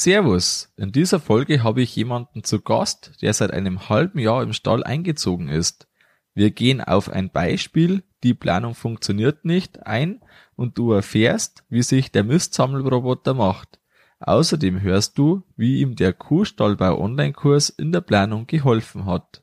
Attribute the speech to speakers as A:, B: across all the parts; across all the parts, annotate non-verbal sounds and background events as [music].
A: Servus, in dieser Folge habe ich jemanden zu Gast, der seit einem halben Jahr im Stall eingezogen ist. Wir gehen auf ein Beispiel, die Planung funktioniert nicht, ein und du erfährst, wie sich der Mistsammelroboter macht. Außerdem hörst du, wie ihm der Kuhstallbau Online-Kurs in der Planung geholfen hat.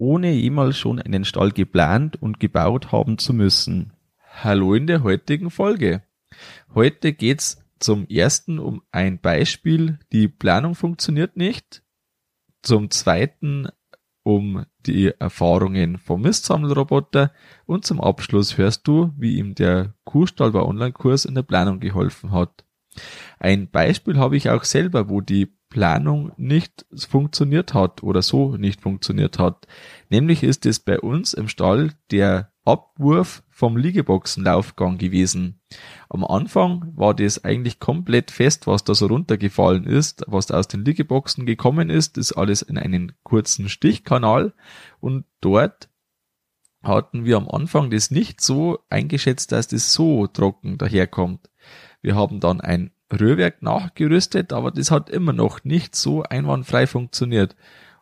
A: ohne jemals schon einen Stall geplant und gebaut haben zu müssen. Hallo in der heutigen Folge. Heute geht's zum ersten um ein Beispiel, die Planung funktioniert nicht. Zum zweiten um die Erfahrungen vom Mistsammelroboter und zum Abschluss hörst du, wie ihm der Kuhstall bei Online-Kurs in der Planung geholfen hat. Ein Beispiel habe ich auch selber, wo die Planung nicht funktioniert hat oder so nicht funktioniert hat. Nämlich ist es bei uns im Stall der Abwurf vom Liegeboxenlaufgang gewesen. Am Anfang war das eigentlich komplett fest, was da so runtergefallen ist, was da aus den Liegeboxen gekommen ist, ist alles in einen kurzen Stichkanal und dort hatten wir am Anfang das nicht so eingeschätzt, dass das so trocken daherkommt. Wir haben dann ein Rührwerk nachgerüstet, aber das hat immer noch nicht so einwandfrei funktioniert.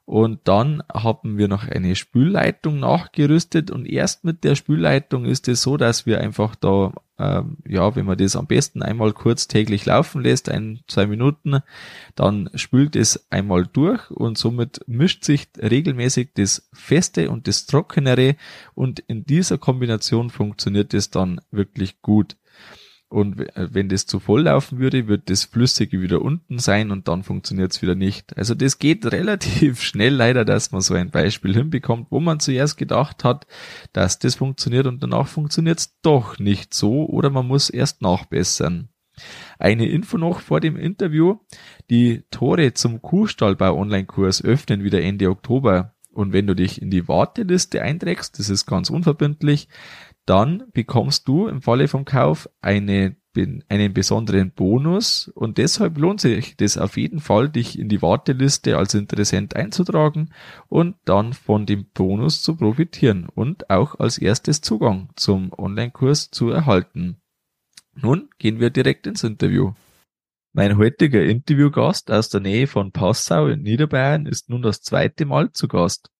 A: Und dann haben wir noch eine Spülleitung nachgerüstet und erst mit der Spülleitung ist es so, dass wir einfach da, ähm, ja, wenn man das am besten einmal kurz täglich laufen lässt, ein, zwei Minuten, dann spült es einmal durch und somit mischt sich regelmäßig das Feste und das Trockenere und in dieser Kombination funktioniert es dann wirklich gut. Und äh, wenn das zu voll laufen würde, wird das Flüssige wieder unten sein und dann funktioniert es wieder nicht. Also das geht [laughs] relativ schnell leider, dass man so ein Beispiel hinbekommt, wo man zuerst gedacht hat, dass das funktioniert und danach funktioniert es doch nicht so oder man muss erst nachbessern. Eine Info noch vor dem Interview. Die Tore zum Kuhstallbau Online-Kurs öffnen wieder Ende Oktober. Und wenn du dich in die Warteliste einträgst, das ist ganz unverbindlich, dann bekommst du im Falle vom Kauf eine, einen besonderen Bonus und deshalb lohnt sich das auf jeden Fall, dich in die Warteliste als Interessent einzutragen und dann von dem Bonus zu profitieren und auch als erstes Zugang zum Online-Kurs zu erhalten. Nun gehen wir direkt ins Interview. Mein heutiger Interviewgast aus der Nähe von Passau in Niederbayern ist nun das zweite Mal zu Gast.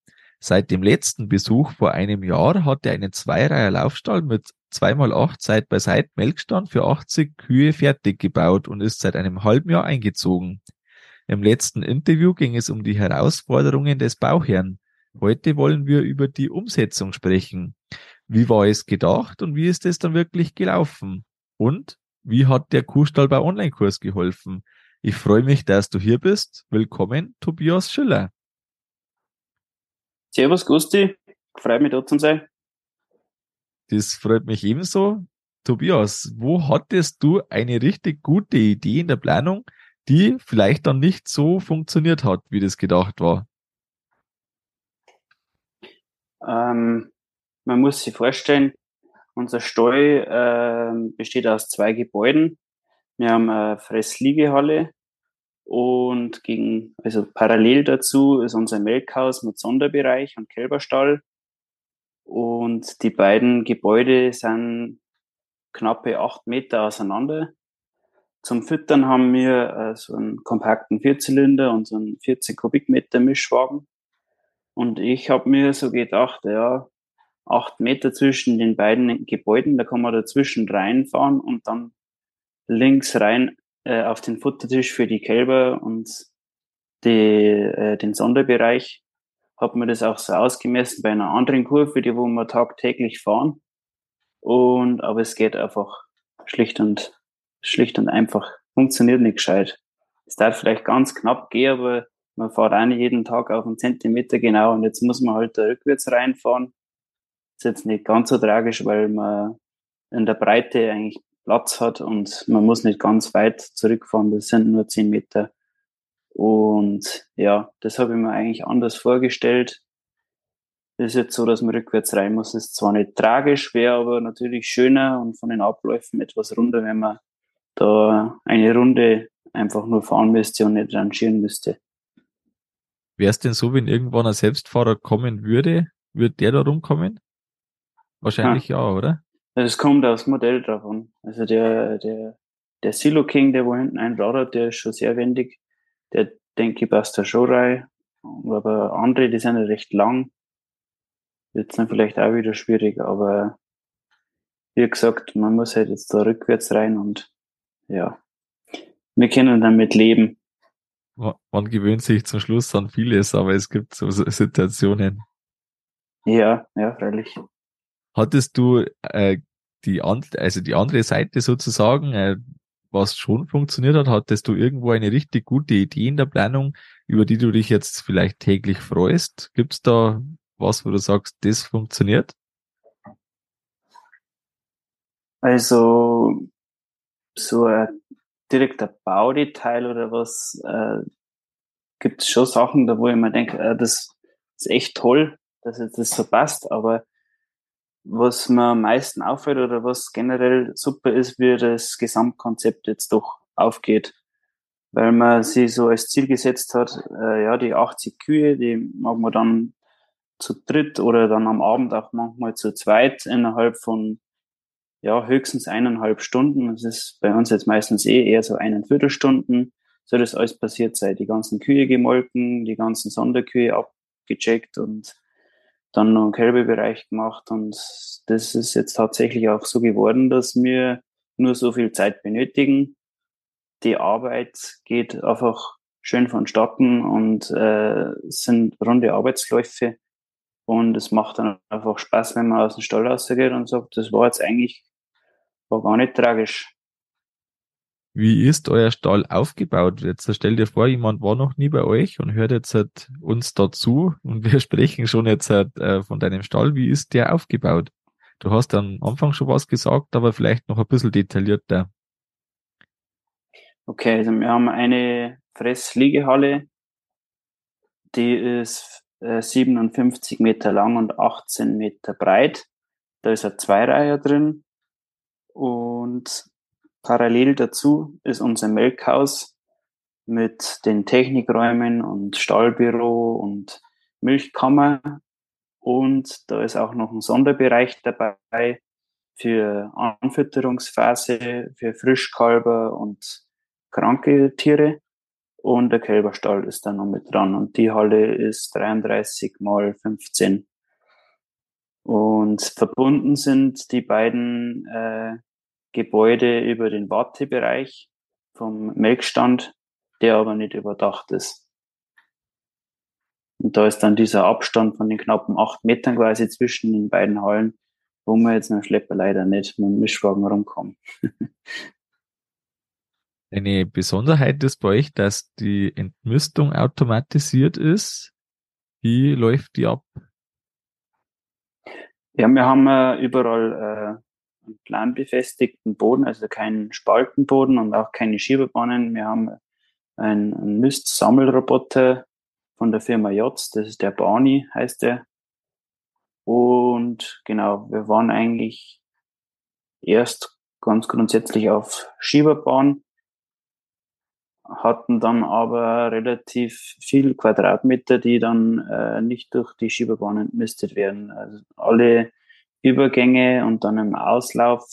A: Seit dem letzten Besuch vor einem Jahr hat er einen Zweireiher Laufstall mit 2x8 Seit bei Seit Melkstand für 80 Kühe fertig gebaut und ist seit einem halben Jahr eingezogen. Im letzten Interview ging es um die Herausforderungen des Bauherrn. Heute wollen wir über die Umsetzung sprechen. Wie war es gedacht und wie ist es dann wirklich gelaufen? Und wie hat der Kuhstall bei Online-Kurs geholfen? Ich freue mich, dass du hier bist. Willkommen, Tobias Schiller.
B: Servus Gusti, freut mich dort zu sein.
A: Das freut mich ebenso. Tobias, wo hattest du eine richtig gute Idee in der Planung, die vielleicht dann nicht so funktioniert hat, wie das gedacht war?
B: Ähm, man muss sich vorstellen, unser Stall äh, besteht aus zwei Gebäuden. Wir haben eine Fressliegehalle und gegen, also parallel dazu ist unser Melkhaus mit Sonderbereich und Kälberstall. Und die beiden Gebäude sind knappe acht Meter auseinander. Zum Füttern haben wir äh, so einen kompakten Vierzylinder und so einen 40 Kubikmeter Mischwagen. Und ich habe mir so gedacht, ja, acht Meter zwischen den beiden Gebäuden, da kann man dazwischen reinfahren und dann links rein äh, auf den Futtertisch für die Kälber und die, äh, den Sonderbereich. Hat man das auch so ausgemessen bei einer anderen Kurve, die wo wir tagtäglich fahren. Und, aber es geht einfach schlicht und, schlicht und einfach, funktioniert nicht gescheit. Es darf vielleicht ganz knapp gehen, aber man fährt auch nicht jeden Tag auf einen Zentimeter genau und jetzt muss man halt da rückwärts reinfahren. Ist jetzt nicht ganz so tragisch, weil man in der Breite eigentlich Platz hat und man muss nicht ganz weit zurückfahren. Das sind nur zehn Meter. Und ja, das habe ich mir eigentlich anders vorgestellt. Es ist jetzt so, dass man rückwärts rein muss. Das ist zwar nicht tragisch, wäre aber natürlich schöner und von den Abläufen etwas runder, wenn man da eine Runde einfach nur fahren müsste und nicht rangieren müsste.
A: Wäre es denn so, wenn irgendwann ein Selbstfahrer kommen würde, würde der da rumkommen? Wahrscheinlich ja, ja oder?
B: Es kommt aufs Modell drauf an. Also der, der, der Silo King, der wo hinten ein Rad hat, der ist schon sehr wendig. Der denke ich passt da schon rein. Aber andere, die sind ja recht lang. Wird dann vielleicht auch wieder schwierig, aber wie gesagt, man muss halt jetzt da rückwärts rein und ja, wir können damit leben.
A: Man gewöhnt sich zum Schluss an vieles, aber es gibt so Situationen.
B: Ja, ja, freilich.
A: Hattest du äh, die, also die andere Seite sozusagen, äh, was schon funktioniert hat, hattest du irgendwo eine richtig gute Idee in der Planung, über die du dich jetzt vielleicht täglich freust? Gibt es da was, wo du sagst, das funktioniert?
B: Also so ein direkter Baudetail oder was äh, gibt es schon Sachen, da wo ich mir denke, äh, das ist echt toll, dass jetzt das so passt, aber was mir am meisten auffällt oder was generell super ist, wie das Gesamtkonzept jetzt doch aufgeht. Weil man sich so als Ziel gesetzt hat, äh, ja, die 80 Kühe, die mag man dann zu dritt oder dann am Abend auch manchmal zu zweit innerhalb von ja, höchstens eineinhalb Stunden. Das ist bei uns jetzt meistens eh eher so einen Viertelstunden. So das alles passiert sei die ganzen Kühe gemolken, die ganzen Sonderkühe abgecheckt und dann noch einen Kälbebereich gemacht und das ist jetzt tatsächlich auch so geworden, dass wir nur so viel Zeit benötigen. Die Arbeit geht einfach schön vonstatten und äh, sind runde Arbeitsläufe und es macht dann einfach Spaß, wenn man aus dem Stall rausgeht und sagt, das war jetzt eigentlich war gar nicht tragisch.
A: Wie ist euer Stall aufgebaut? Jetzt stell dir vor, jemand war noch nie bei euch und hört jetzt halt uns dazu und [laughs] wir sprechen schon jetzt halt, äh, von deinem Stall. Wie ist der aufgebaut? Du hast am Anfang schon was gesagt, aber vielleicht noch ein bisschen detaillierter.
B: Okay, also wir haben eine Fressliegehalle, die ist äh, 57 Meter lang und 18 Meter breit. Da ist ein Zweireiher drin und Parallel dazu ist unser Melkhaus mit den Technikräumen und Stallbüro und Milchkammer. Und da ist auch noch ein Sonderbereich dabei für Anfütterungsphase, für Frischkalber und kranke Tiere. Und der Kälberstall ist da noch mit dran. Und die Halle ist 33 mal 15. Und verbunden sind die beiden äh, Gebäude über den Wartebereich vom Melkstand, der aber nicht überdacht ist. Und da ist dann dieser Abstand von den knappen acht Metern quasi zwischen den beiden Hallen, wo man jetzt mit dem Schlepper leider nicht mit dem Mischwagen rumkommt. [laughs]
A: Eine Besonderheit ist bei euch, dass die Entmüstung automatisiert ist. Wie läuft die ab?
B: Ja, wir haben äh, überall äh, planbefestigten Boden, also keinen Spaltenboden und auch keine Schiebebahnen. Wir haben einen, einen Mist-Sammelroboter von der Firma Jotz, das ist der Barney, heißt der. Und genau, wir waren eigentlich erst ganz grundsätzlich auf Schieberbahn, hatten dann aber relativ viel Quadratmeter, die dann äh, nicht durch die Schieberbahn entmistet werden. Also alle Übergänge und dann im Auslauf.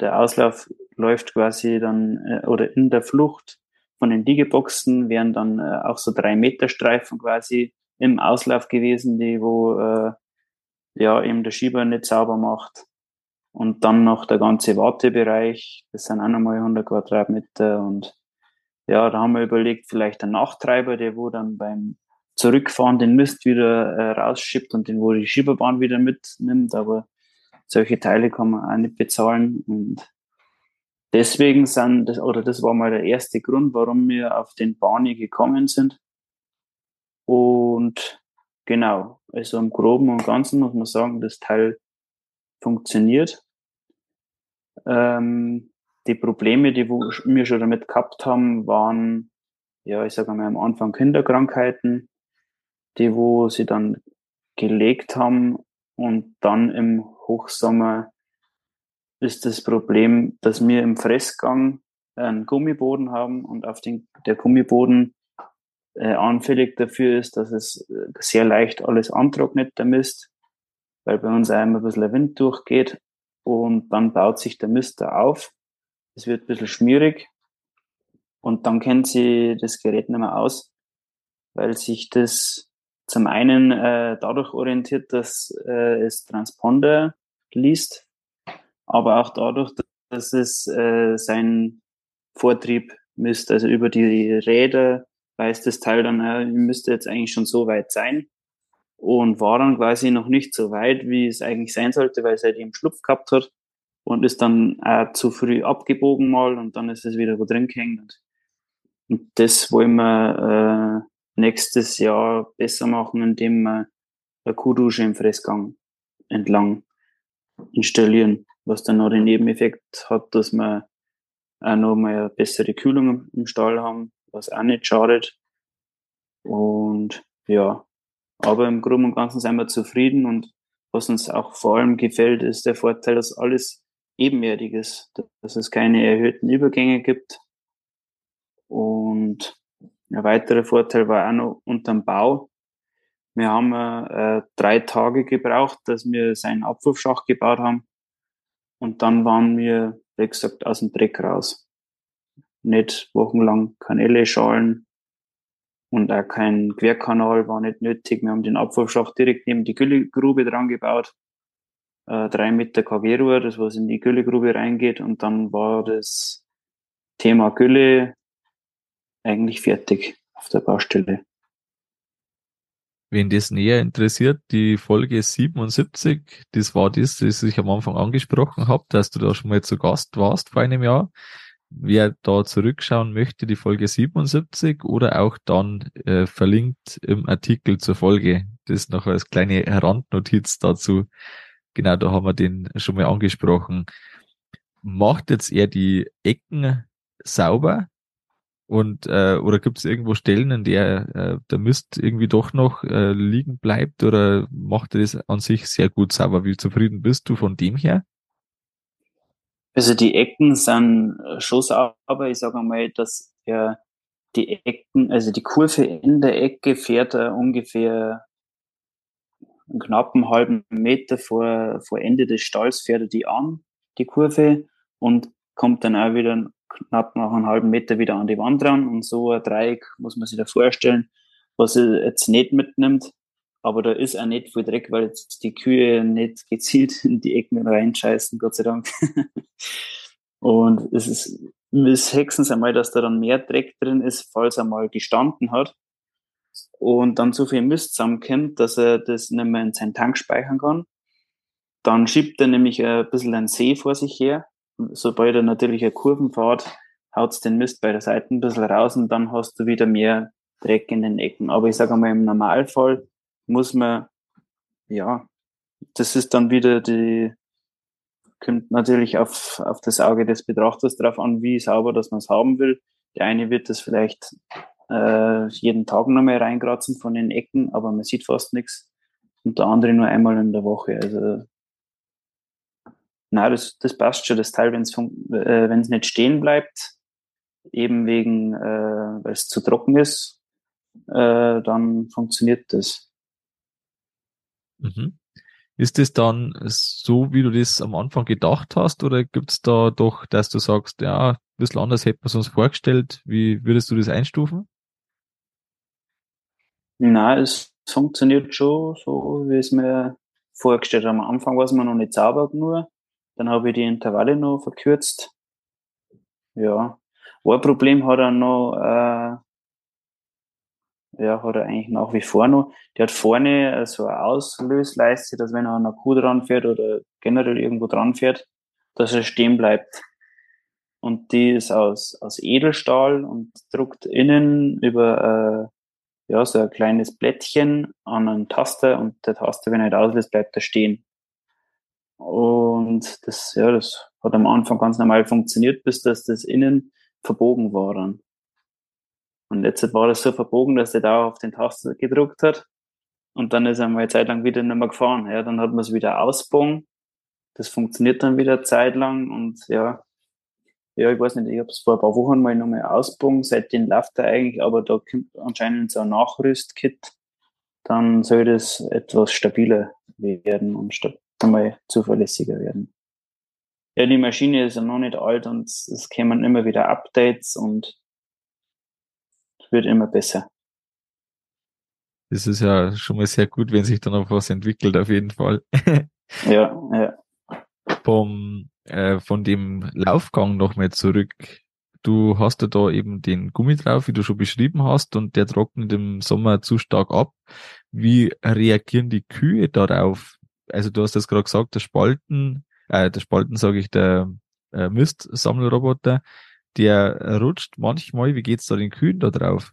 B: Der Auslauf läuft quasi dann äh, oder in der Flucht von den Liegeboxen wären dann äh, auch so drei Meter Streifen quasi im Auslauf gewesen, die wo äh, ja eben der Schieber nicht sauber macht. Und dann noch der ganze Wartebereich, das sind auch nochmal 100 Quadratmeter und ja, da haben wir überlegt, vielleicht ein Nachtreiber, der wo dann beim Zurückfahren den Mist wieder äh, rausschippt und den wo die Schieberbahn wieder mitnimmt, aber solche Teile kann man auch nicht bezahlen und deswegen sind das, oder das war mal der erste Grund, warum wir auf den Barney gekommen sind. Und genau. Also im Groben und Ganzen muss man sagen, das Teil funktioniert. Ähm, die Probleme, die wir schon damit gehabt haben, waren, ja, ich sage mal am Anfang Kinderkrankheiten, die wo sie dann gelegt haben und dann im Hochsommer ist das Problem, dass wir im Fressgang einen Gummiboden haben und auf den, der Gummiboden äh, anfällig dafür ist, dass es äh, sehr leicht alles antrocknet, der Mist, weil bei uns einmal ein bisschen Wind durchgeht und dann baut sich der Mist da auf. Es wird ein bisschen schmierig und dann kennt sie das Gerät nicht mehr aus, weil sich das zum einen äh, dadurch orientiert, dass äh, es Transponder liest, aber auch dadurch, dass es äh, seinen Vortrieb misst. Also über die Räder weiß das Teil dann, äh, müsste jetzt eigentlich schon so weit sein und war dann quasi noch nicht so weit, wie es eigentlich sein sollte, weil es halt eben Schlupf gehabt hat und ist dann äh, zu früh abgebogen mal und dann ist es wieder wo drin gehängt. Und das wollen wir äh, nächstes Jahr besser machen, indem wir eine Kuhdusche im Fressgang entlang installieren, was dann noch den Nebeneffekt hat, dass wir auch noch mal eine bessere Kühlung im Stall haben, was auch nicht schadet. Und ja, aber im Groben und Ganzen sind wir zufrieden und was uns auch vor allem gefällt, ist der Vorteil, dass alles ebenerdig ist, dass es keine erhöhten Übergänge gibt. Und ein weiterer Vorteil war auch noch unterm Bau. Wir haben äh, drei Tage gebraucht, dass wir seinen Abwurfschacht gebaut haben. Und dann waren wir, wie gesagt, aus dem Dreck raus. Nicht wochenlang Kanäle schalen und auch kein Querkanal war nicht nötig. Wir haben den Abwurfschacht direkt neben die Güllegrube dran gebaut. Äh, drei Meter KG-Rohr, das was in die Güllegrube reingeht. Und dann war das Thema Gülle eigentlich fertig auf der Baustelle.
A: Wen das näher interessiert, die Folge 77, das war das, das ich am Anfang angesprochen habe, dass du da schon mal zu Gast warst vor einem Jahr. Wer da zurückschauen möchte, die Folge 77 oder auch dann äh, verlinkt im Artikel zur Folge. Das noch als kleine Randnotiz dazu. Genau, da haben wir den schon mal angesprochen. Macht jetzt er die Ecken sauber und äh, oder gibt es irgendwo Stellen, in der äh, der Mist irgendwie doch noch äh, liegen bleibt oder macht er das an sich sehr gut sauber? Wie zufrieden bist du von dem her?
B: Also die Ecken sind äh, schon sauber. Ich sage einmal, dass er die Ecken, also die Kurve in der Ecke fährt er ungefähr einen knappen halben Meter vor, vor Ende des Stalls fährt er die an, die Kurve, und kommt dann auch wieder knapp nach einem halben Meter wieder an die Wand ran und so ein Dreieck muss man sich da vorstellen, was er jetzt nicht mitnimmt. Aber da ist auch nicht viel Dreck, weil jetzt die Kühe nicht gezielt [laughs] in die Ecken reinscheißen, Gott sei Dank. [laughs] und es ist, es hexen einmal, dass da dann mehr Dreck drin ist, falls er mal gestanden hat und dann so viel Mist zusammenkommt, dass er das nicht mehr in seinen Tank speichern kann. Dann schiebt er nämlich ein bisschen einen See vor sich her sobald er natürlich eine Kurven fährt, haut's den Mist bei der Seite ein bisschen raus und dann hast du wieder mehr Dreck in den Ecken. Aber ich sage mal, im Normalfall muss man, ja, das ist dann wieder die, kommt natürlich auf, auf das Auge des Betrachters drauf an, wie sauber das man es haben will. Der eine wird das vielleicht äh, jeden Tag nochmal reinkratzen von den Ecken, aber man sieht fast nichts. Und der andere nur einmal in der Woche. Also na, das, das passt schon, das Teil, wenn es äh, wenn's nicht stehen bleibt, eben wegen, äh, weil es zu trocken ist, äh, dann funktioniert das.
A: Mhm. Ist es dann so, wie du das am Anfang gedacht hast, oder gibt es da doch, dass du sagst, ja, ein bisschen anders hätte man es uns vorgestellt? Wie würdest du das einstufen?
B: Na, es funktioniert schon so, wie es mir vorgestellt habe. Am Anfang war es mir noch nicht sauber genug. Dann habe ich die Intervalle noch verkürzt. Ja. Ein Problem hat er noch, äh, ja, hat er eigentlich nach wie vor noch. Der hat vorne so eine Auslösleiste, dass wenn er an einer Kuh dran fährt oder generell irgendwo dran fährt, dass er stehen bleibt. Und die ist aus, aus Edelstahl und druckt innen über ja, so ein kleines Blättchen an einem Taster und der Taster, wenn er nicht auslöst, bleibt er stehen. Und das, ja, das hat am Anfang ganz normal funktioniert, bis das, das innen verbogen war dann. Und jetzt war das so verbogen, dass der da auf den Taster gedruckt hat. Und dann ist er mal eine Zeit lang wieder nicht mehr gefahren. Ja, dann hat man es wieder ausbogen. Das funktioniert dann wieder eine Zeit lang und ja, ja, ich weiß nicht, ich habe es vor ein paar Wochen mal nochmal ausbogen, seitdem läuft er eigentlich, aber da kommt anscheinend so ein Nachrüstkit, dann soll das etwas stabiler werden und einmal zuverlässiger werden. Ja, die Maschine ist ja noch nicht alt und es kämen immer wieder Updates und es wird immer besser.
A: Das ist ja schon mal sehr gut, wenn sich dann auch was entwickelt, auf jeden Fall. [laughs]
B: ja, ja.
A: Vom äh, von dem Laufgang nochmal zurück. Du hast ja da eben den Gummi drauf, wie du schon beschrieben hast, und der trocknet im Sommer zu stark ab. Wie reagieren die Kühe darauf? Also du hast das gerade gesagt, der Spalten, äh, der Spalten sage ich, der äh, Mistsammelroboter, der rutscht manchmal. Wie geht's da den Kühen da drauf?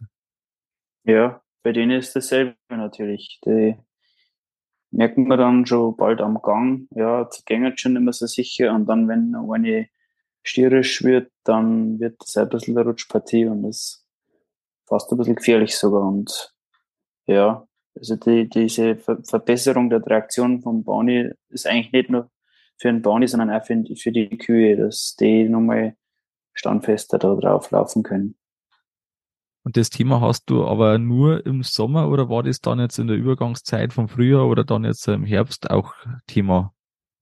B: Ja, bei denen ist dasselbe natürlich. Die merken wir dann schon bald am Gang, ja, sie gehen schon immer so sicher und dann, wenn eine stierisch wird, dann wird das ein bisschen eine Rutschpartie und das ist fast ein bisschen gefährlich sogar und ja, also die, diese Verbesserung der Traktion vom Boni ist eigentlich nicht nur für den Boni, sondern auch für, für die Kühe, dass die nochmal standfester da drauf laufen können.
A: Und das Thema hast du aber nur im Sommer oder war das dann jetzt in der Übergangszeit vom Frühjahr oder dann jetzt im Herbst auch Thema,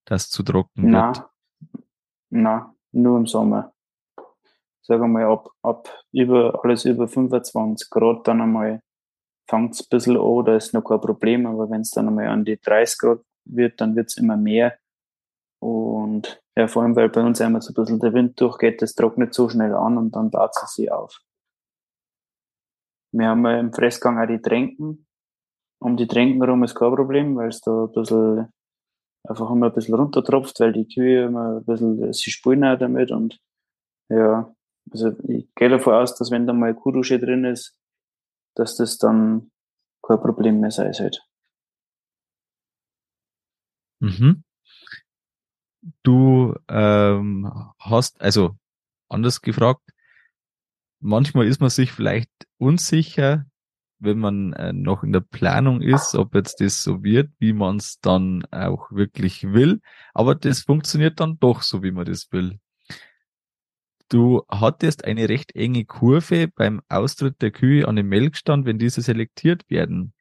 A: das zu trocken
B: na, wird? Na, nur im Sommer. Sagen wir mal, ab, ab über, alles über 25 Grad dann einmal fängt es ein bisschen an, da ist noch kein Problem, aber wenn es dann einmal an die 30 Grad wird, dann wird es immer mehr. Und ja, vor allem, weil bei uns einmal so ein bisschen der Wind durchgeht, das trocknet so schnell an und dann baut es sich auf. Wir haben im Fressgang auch die Tränken. Um die Tränken herum ist kein Problem, weil es da ein bisschen, einfach immer ein bisschen runtertropft, weil die Kühe immer ein bisschen, sie spielen auch damit und ja, also ich gehe davon aus, dass wenn da mal Kuhdusche drin ist, dass das dann kein Problem mehr sein sollte.
A: Mhm. Du ähm, hast, also anders gefragt, manchmal ist man sich vielleicht unsicher, wenn man äh, noch in der Planung ist, ob jetzt das so wird, wie man es dann auch wirklich will. Aber das funktioniert dann doch so, wie man das will. Du hattest eine recht enge Kurve beim Austritt der Kühe an den Melkstand, wenn diese selektiert werden.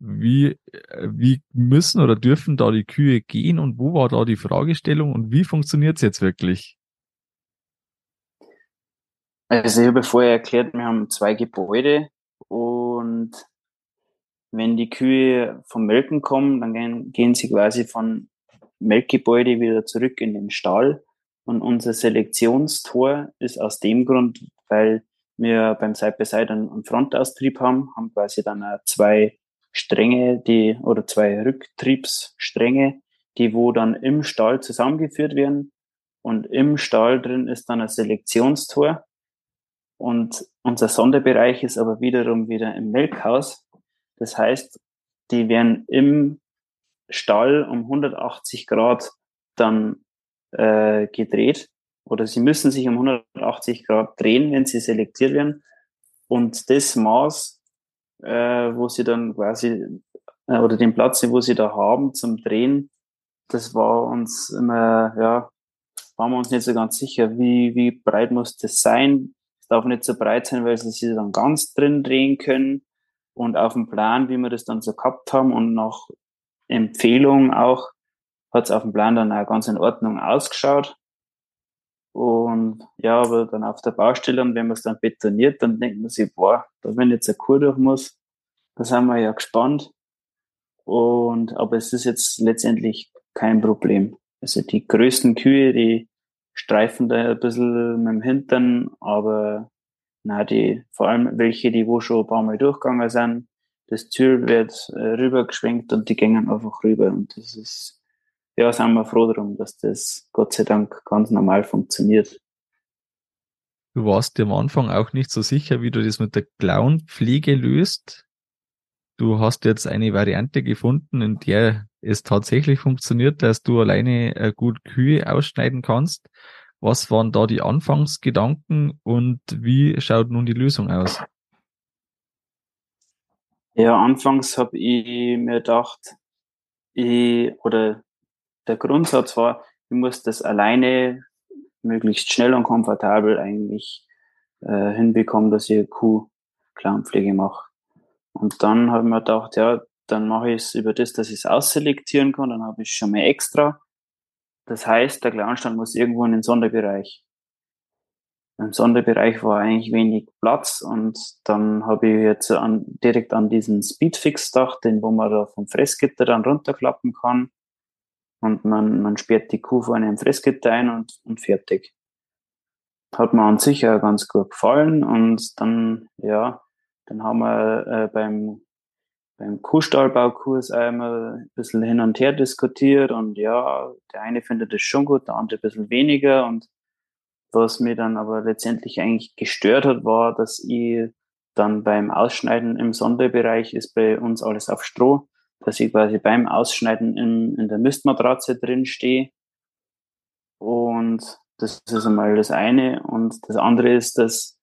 A: Wie, äh, wie müssen oder dürfen da die Kühe gehen und wo war da die Fragestellung und wie funktioniert es jetzt wirklich?
B: Also ich habe vorher erklärt, wir haben zwei Gebäude und wenn die Kühe vom Melken kommen, dann gehen, gehen sie quasi von Melkgebäude wieder zurück in den Stall. Und unser Selektionstor ist aus dem Grund, weil wir beim Side-by-Side einen, einen Frontaustrieb haben, haben quasi dann auch zwei Stränge, die, oder zwei Rücktriebsstränge, die wo dann im Stall zusammengeführt werden. Und im Stall drin ist dann ein Selektionstor. Und unser Sonderbereich ist aber wiederum wieder im Melkhaus. Das heißt, die werden im Stall um 180 Grad dann äh, gedreht oder sie müssen sich um 180 Grad drehen, wenn sie selektiert werden. Und das Maß, äh, wo sie dann quasi, äh, oder den Platz, wo sie da haben zum Drehen, das war uns immer, ja, waren wir uns nicht so ganz sicher, wie, wie breit muss das sein, darf nicht so breit sein, weil sie sich dann ganz drin drehen können. Und auf dem Plan, wie wir das dann so gehabt haben und nach Empfehlung auch, hat es auf dem Plan dann auch ganz in Ordnung ausgeschaut. Und ja, aber dann auf der Baustelle und wenn man es dann betoniert, dann denkt man sich, boah, da wenn jetzt eine Kur durch muss, da sind wir ja gespannt. Und, aber es ist jetzt letztendlich kein Problem. Also die größten Kühe, die streifen da ein bisschen mit dem Hintern, aber na, die, vor allem welche, die wo schon ein paar Mal durchgegangen sind, das Tür wird äh, rübergeschwenkt und die gehen einfach rüber. Und das ist, ja, sind wir froh darum, dass das Gott sei Dank ganz normal funktioniert.
A: Du warst dir am Anfang auch nicht so sicher, wie du das mit der Klauenpflege löst. du hast jetzt eine Variante gefunden, in der es tatsächlich funktioniert, dass du alleine äh, gut Kühe ausschneiden kannst. Was waren da die Anfangsgedanken und wie schaut nun die Lösung aus?
B: Ja, anfangs habe ich mir gedacht, ich, oder der Grundsatz war, ich muss das alleine möglichst schnell und komfortabel eigentlich äh, hinbekommen, dass ich Kuh-Klauenpflege mache. Und dann habe ich mir gedacht, ja, dann mache ich es über das, dass ich es ausselektieren kann, dann habe ich schon mal extra. Das heißt, der Clownstand muss irgendwo in den Sonderbereich. Im Sonderbereich war eigentlich wenig Platz und dann habe ich jetzt an, direkt an diesen Speedfix gedacht, den wo man da vom Fressgitter dann runterklappen kann und man, man sperrt die Kuh vorne im Fressgitter ein und, und fertig. Hat mir an sich auch ganz gut gefallen und dann, ja, dann haben wir äh, beim, beim Kuhstallbaukurs einmal ein bisschen hin und her diskutiert und ja, der eine findet es schon gut, der andere ein bisschen weniger und was mir dann aber letztendlich eigentlich gestört hat, war, dass ich dann beim Ausschneiden im Sonderbereich ist bei uns alles auf Stroh, dass ich quasi beim Ausschneiden in, in der Mistmatratze drin stehe. Und das ist einmal das eine. Und das andere ist, dass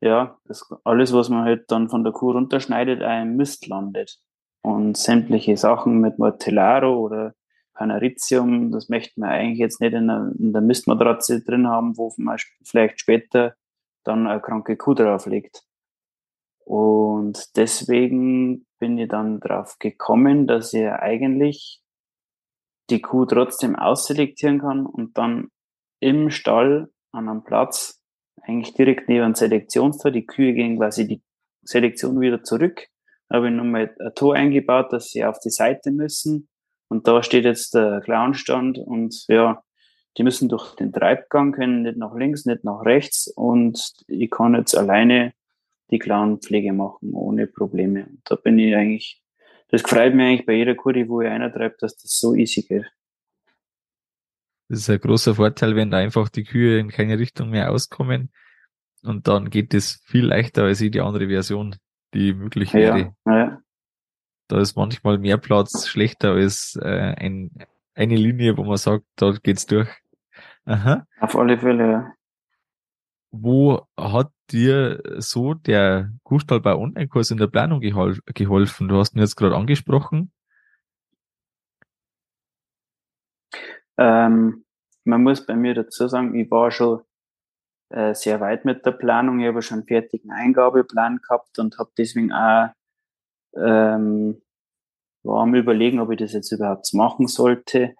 B: ja, das alles, was man halt dann von der Kuh runterschneidet, im Mist landet. Und sämtliche Sachen mit Mortellaro oder Panaritium, das möchte man eigentlich jetzt nicht in der, in der Mistmatratze drin haben, wo man vielleicht später dann eine kranke Kuh drauf liegt. Und deswegen bin ich dann drauf gekommen, dass ich eigentlich die Kuh trotzdem ausselektieren kann und dann im Stall an einem Platz, eigentlich direkt neben einem Selektionstor, die Kühe gehen quasi die Selektion wieder zurück. Da habe ich nochmal ein Tor eingebaut, dass sie auf die Seite müssen und da steht jetzt der Clownstand und ja, die müssen durch den Treibgang, können nicht nach links, nicht nach rechts und ich kann jetzt alleine die Clownpflege machen, ohne Probleme. Und da bin ich eigentlich, das freut mich eigentlich bei jeder Kurve, wo ich einer treibt, dass das so easy geht.
A: Das ist ein großer Vorteil, wenn da einfach die Kühe in keine Richtung mehr auskommen. Und dann geht es viel leichter als die andere Version, die möglich wäre. Ja, ja. Da ist manchmal mehr Platz schlechter als äh, ein, eine Linie, wo man sagt, dort geht's durch.
B: Aha. Auf alle Fälle, ja.
A: Wo hat dir so der Kuhstallbau Online-Kurs in der Planung gehol geholfen? Du hast ihn jetzt gerade angesprochen.
B: Ähm, man muss bei mir dazu sagen, ich war schon äh, sehr weit mit der Planung. Ich habe schon einen fertigen Eingabeplan gehabt und habe deswegen auch ähm, war am überlegen, ob ich das jetzt überhaupt machen sollte.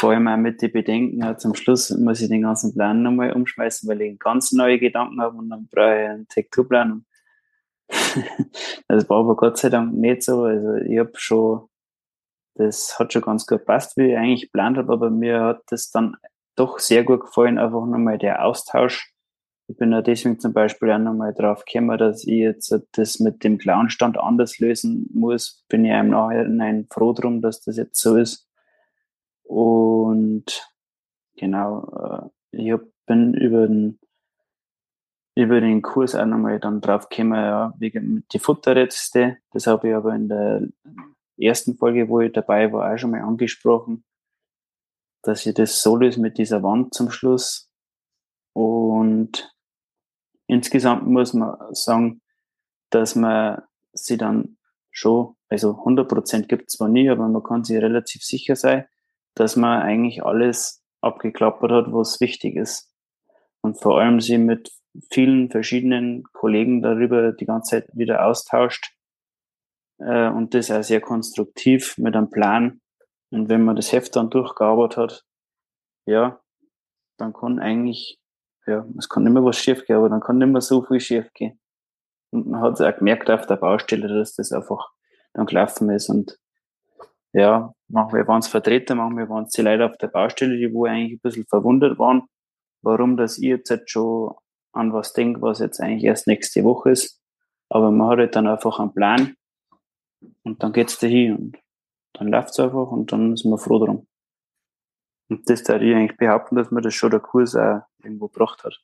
B: Vor allem auch mit den Bedenken, ja, zum Schluss muss ich den ganzen Plan nochmal umschmeißen, weil ich ganz neue Gedanken habe und dann brauche ich einen Tech-2-Plan. das war aber Gott sei Dank nicht so. Also ich habe schon, das hat schon ganz gut gepasst, wie ich eigentlich geplant habe, aber mir hat das dann doch sehr gut gefallen, einfach nochmal der Austausch ich bin ja deswegen zum Beispiel auch nochmal drauf gekommen, dass ich jetzt das mit dem Clownstand anders lösen muss. Bin ja im Nachhinein froh drum, dass das jetzt so ist. Und genau, äh, ich bin über den, über den Kurs auch nochmal dann drauf gekommen, ja, wegen die Futterreste. Das habe ich aber in der ersten Folge, wo ich dabei war, auch schon mal angesprochen, dass ich das so löse mit dieser Wand zum Schluss. Und insgesamt muss man sagen, dass man sie dann schon, also 100 Prozent gibt es zwar nie, aber man kann sich relativ sicher sein, dass man eigentlich alles abgeklappert hat, was wichtig ist. Und vor allem sie mit vielen verschiedenen Kollegen darüber die ganze Zeit wieder austauscht. Äh, und das auch sehr konstruktiv mit einem Plan. Und wenn man das Heft dann durchgearbeitet hat, ja, dann kann eigentlich ja, es kann immer was schief gehen, aber dann kann nicht so viel schief gehen. Und man hat es auch gemerkt auf der Baustelle, dass das einfach dann gelaufen ist. Und ja, manchmal waren es Vertreter, manchmal waren es die Leute auf der Baustelle, die wo eigentlich ein bisschen verwundert waren, warum das ich jetzt halt schon an was denke, was jetzt eigentlich erst nächste Woche ist. Aber man hat halt dann einfach einen Plan und dann geht's dahin und dann läuft's einfach und dann ist man froh drum. Und das würde ich eigentlich behaupten, dass mir das schon der Kurs auch irgendwo gebracht hat.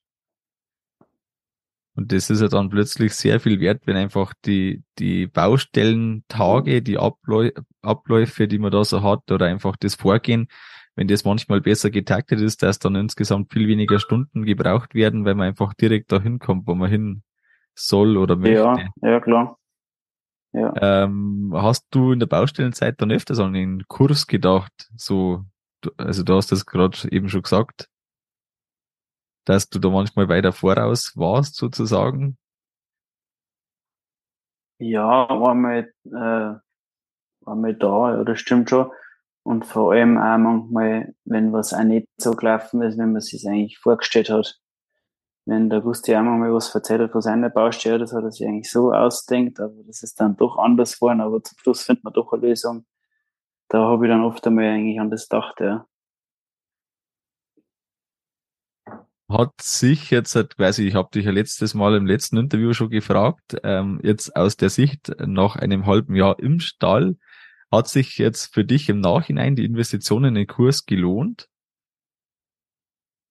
A: Und das ist ja dann plötzlich sehr viel wert, wenn einfach die, die Baustellentage, die Abläu Abläufe, die man da so hat, oder einfach das Vorgehen, wenn das manchmal besser getaktet ist, dass dann insgesamt viel weniger Stunden gebraucht werden, weil man einfach direkt dahin kommt, wo man hin soll oder möchte.
B: Ja, ja, klar.
A: Ja. Ähm, hast du in der Baustellenzeit dann öfters an den Kurs gedacht? So, also du hast das gerade eben schon gesagt, dass du da manchmal weiter voraus warst, sozusagen?
B: Ja, war mal, äh, war mal da, ja, das stimmt schon. Und vor allem auch manchmal, wenn was auch nicht so gelaufen ist, wenn man sich eigentlich vorgestellt hat. Wenn der Gusti auch mal was erzählt hat von seiner Baustelle, das hat er sich eigentlich so ausdenkt, aber das ist dann doch anders geworden, aber zum Schluss findet man doch eine Lösung. Da habe ich dann oft einmal eigentlich an das gedacht, ja.
A: Hat sich jetzt, weiß ich, ich habe dich ja letztes Mal im letzten Interview schon gefragt, ähm, jetzt aus der Sicht nach einem halben Jahr im Stall, hat sich jetzt für dich im Nachhinein die Investition in den Kurs gelohnt?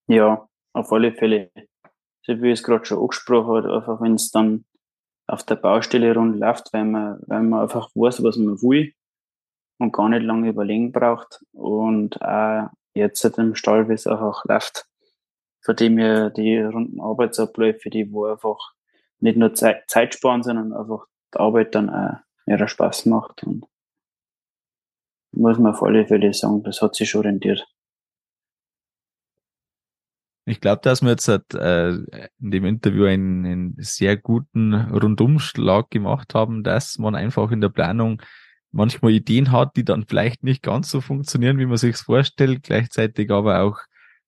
B: Ja, auf alle Fälle. So wie es gerade schon angesprochen habe, einfach wenn es dann auf der Baustelle rund läuft, weil man, weil man einfach weiß, was man will und gar nicht lange überlegen braucht und auch jetzt im Stall, wie es einfach läuft, von dem her die runden Arbeitsabläufe, die wo einfach nicht nur Zeit, Zeit sparen, sondern einfach die Arbeit dann auch mehr Spaß macht und muss man auf alle Fälle sagen, das hat sich schon rentiert.
A: Ich glaube, dass wir jetzt äh, in dem Interview einen, einen sehr guten Rundumschlag gemacht haben, dass man einfach in der Planung manchmal Ideen hat, die dann vielleicht nicht ganz so funktionieren, wie man sich vorstellt, gleichzeitig aber auch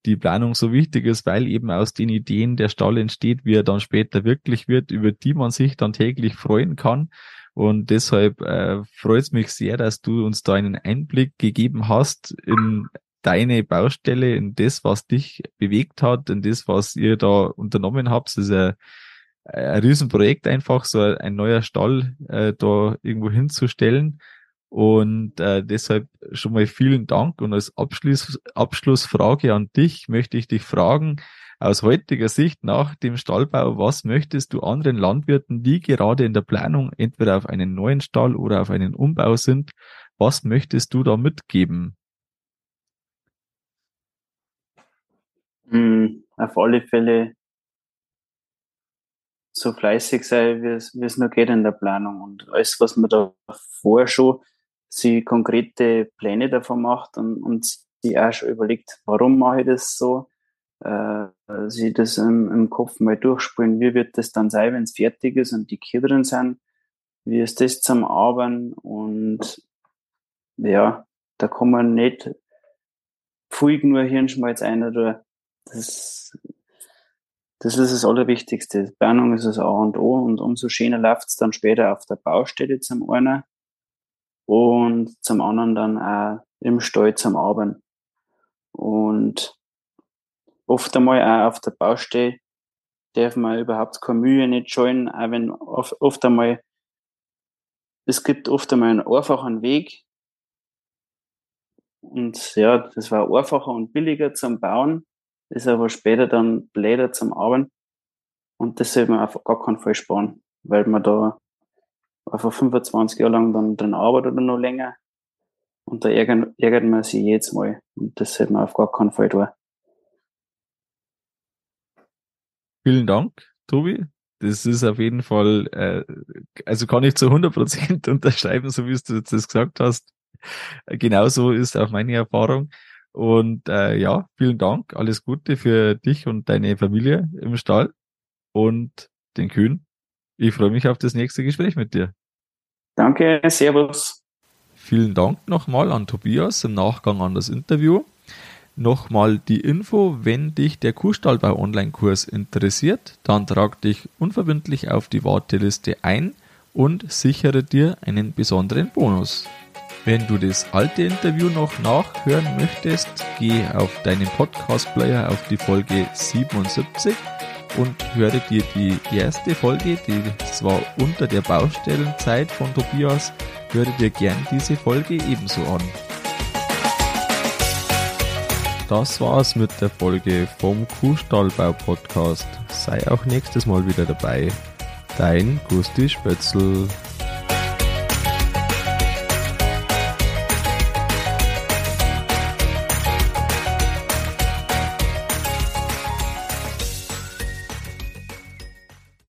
A: die Planung so wichtig ist, weil eben aus den Ideen der Stall entsteht, wie er dann später wirklich wird, über die man sich dann täglich freuen kann. Und deshalb äh, freut es mich sehr, dass du uns da einen Einblick gegeben hast in deine Baustelle, in das, was dich bewegt hat, in das, was ihr da unternommen habt. Das ist ein, ein Riesenprojekt einfach, so ein neuer Stall äh, da irgendwo hinzustellen. Und äh, deshalb schon mal vielen Dank. Und als Abschluss, Abschlussfrage an dich möchte ich dich fragen, aus heutiger Sicht nach dem Stallbau, was möchtest du anderen Landwirten, die gerade in der Planung entweder auf einen neuen Stall oder auf einen Umbau sind, was möchtest du da mitgeben?
B: Mm, auf alle Fälle so fleißig sein, wie es, wie es nur geht in der Planung und alles, was man da vorher schon sie konkrete Pläne davon macht und, und sie auch schon überlegt, warum mache ich das so, äh, sie das im, im Kopf mal durchspielen, wie wird das dann sein, wenn es fertig ist und die Kinder drin sind, wie ist das zum Arbeiten und ja, da kann man nicht viel nur Hirnschmalz ein oder das, das ist das Allerwichtigste. Planung ist das A und O und umso schöner läuft es dann später auf der Baustelle zum einen und zum anderen dann auch im Stall zum Arbeiten. Und oft einmal auch auf der Baustelle darf man überhaupt keine Mühe nicht scheuen, auch wenn oft, oft einmal, es gibt oft einmal einen einfachen Weg. Und ja, das war einfacher und billiger zum Bauen, ist aber später dann bläder zum Arbeiten. Und das sollte man auf gar keinen Fall sparen, weil man da einfach 25 Jahre lang dann drin arbeitet oder noch länger. Und da ärgert, ärgert man sich jedes Mal. Und das sollte man auf gar keinen Fall tun.
A: Vielen Dank, Tobi. Das ist auf jeden Fall, äh, also kann ich zu 100 Prozent [laughs] unterschreiben, so wie du jetzt das gesagt hast. Genauso ist auch meine Erfahrung. Und äh, ja, vielen Dank. Alles Gute für dich und deine Familie im Stall und den Kühen. Ich freue mich auf das nächste Gespräch mit dir.
B: Danke, Servus.
A: Vielen Dank nochmal an Tobias im Nachgang an das Interview. Nochmal die Info, wenn dich der Kuhstallbau Online-Kurs interessiert, dann trag dich unverbindlich auf die Warteliste ein und sichere dir einen besonderen Bonus. Wenn du das alte Interview noch nachhören möchtest, geh auf deinen Podcast-Player auf die Folge 77 und höre dir die erste Folge, die zwar unter der Baustellenzeit von Tobias, höre dir gern diese Folge ebenso an. Das war's mit der Folge vom Kuhstallbau Podcast. Sei auch nächstes Mal wieder dabei. Dein Gusti Spötzl.